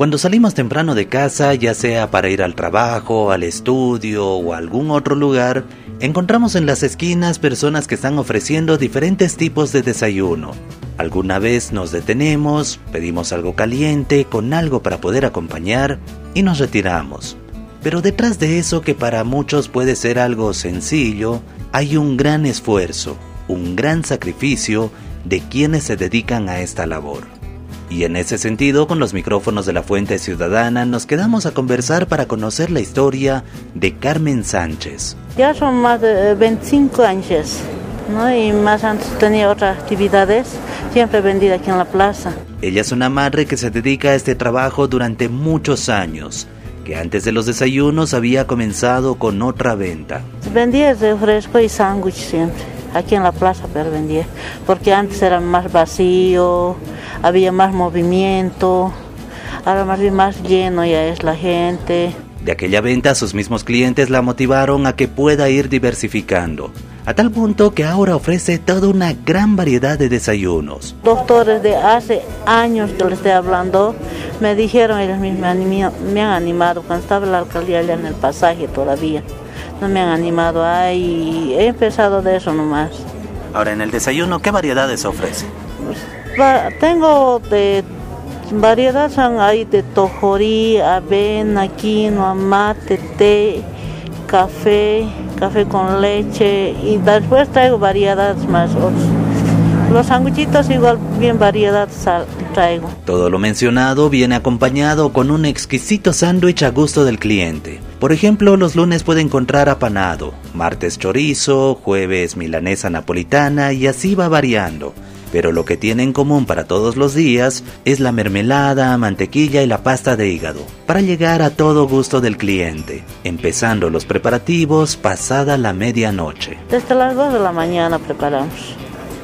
Cuando salimos temprano de casa, ya sea para ir al trabajo, al estudio o a algún otro lugar, encontramos en las esquinas personas que están ofreciendo diferentes tipos de desayuno. Alguna vez nos detenemos, pedimos algo caliente con algo para poder acompañar y nos retiramos. Pero detrás de eso que para muchos puede ser algo sencillo, hay un gran esfuerzo, un gran sacrificio de quienes se dedican a esta labor. Y en ese sentido, con los micrófonos de la Fuente Ciudadana, nos quedamos a conversar para conocer la historia de Carmen Sánchez. Ya son más de 25 años, ¿no? Y más antes tenía otras actividades, siempre vendida aquí en la plaza. Ella es una madre que se dedica a este trabajo durante muchos años, que antes de los desayunos había comenzado con otra venta. Vendía refresco y sándwich siempre aquí en la plaza pero vendía, porque antes era más vacío, había más movimiento, ahora más bien más lleno ya es la gente. De aquella venta sus mismos clientes la motivaron a que pueda ir diversificando, a tal punto que ahora ofrece toda una gran variedad de desayunos. Doctores de hace años que les estoy hablando me dijeron, ellos mismos me han animado cuando estaba la alcaldía allá en el pasaje todavía no me han animado ahí. He empezado de eso nomás. Ahora, en el desayuno, ¿qué variedades ofrece? tengo de variedades ahí de tojorí, avena, quinoa, mate, té, café, café con leche y después traigo variedades más. Los sanguchitos igual bien variedad traigo. Todo lo mencionado viene acompañado con un exquisito sándwich a gusto del cliente. Por ejemplo, los lunes puede encontrar apanado, martes chorizo, jueves milanesa napolitana y así va variando. Pero lo que tiene en común para todos los días es la mermelada, mantequilla y la pasta de hígado, para llegar a todo gusto del cliente, empezando los preparativos pasada la medianoche. Desde las 2 de la mañana preparamos.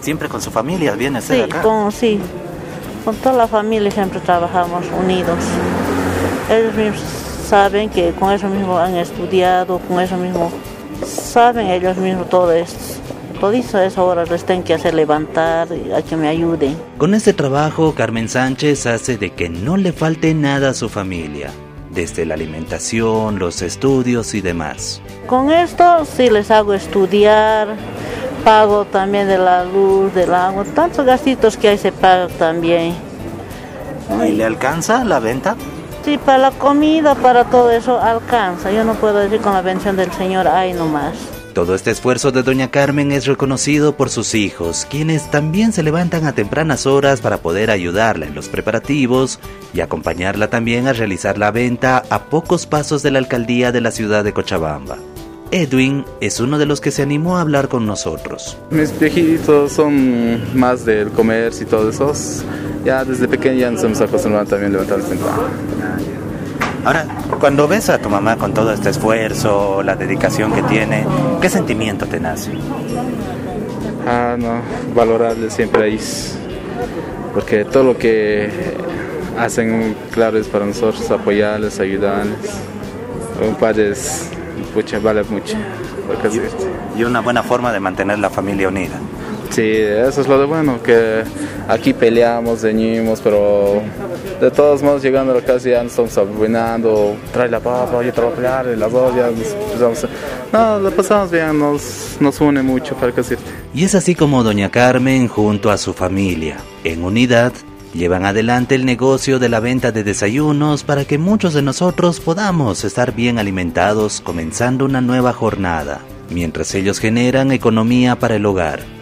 ¿Siempre con su familia viene a ser sí, acá? Con, sí, con toda la familia siempre trabajamos unidos. Ellos mismos saben que con eso mismo han estudiado, con eso mismo saben ellos mismos todo esto. Todo eso es ahora les tienen que hacer levantar, a que me ayuden. Con este trabajo, Carmen Sánchez hace de que no le falte nada a su familia, desde la alimentación, los estudios y demás. Con esto sí les hago estudiar, pago también de la luz, del agua, tantos gastitos que hay se pagan también. ¿Y le alcanza la venta? Sí, para la comida, para todo eso alcanza. Yo no puedo decir con la bendición del Señor, ay nomás. Todo este esfuerzo de doña Carmen es reconocido por sus hijos, quienes también se levantan a tempranas horas para poder ayudarla en los preparativos y acompañarla también a realizar la venta a pocos pasos de la alcaldía de la ciudad de Cochabamba. Edwin es uno de los que se animó a hablar con nosotros. Mis viejitos son más del comercio y todo eso. Ya desde pequeño ya nos hemos acostumbrado también a levantarnos temprano. Ahora, cuando ves a tu mamá con todo este esfuerzo, la dedicación que tiene, ¿qué sentimiento te nace? Ah, no, valorarle siempre ahí. Porque todo lo que hacen, claro, es para nosotros apoyarles, ayudarles. Un padre es pucha, vale mucho. Y, una buena forma de mantener la familia unida. Sí, eso es lo de bueno, que aquí peleamos, deñimos, pero de todos modos llegando a la casa ya nos estamos arruinando, trae la papa, yo te voy a pelear, las dos ya nos No, lo pasamos bien, nos, nos une mucho, para que decirte. Y es así como doña Carmen, junto a su familia, en unidad, Llevan adelante el negocio de la venta de desayunos para que muchos de nosotros podamos estar bien alimentados comenzando una nueva jornada, mientras ellos generan economía para el hogar.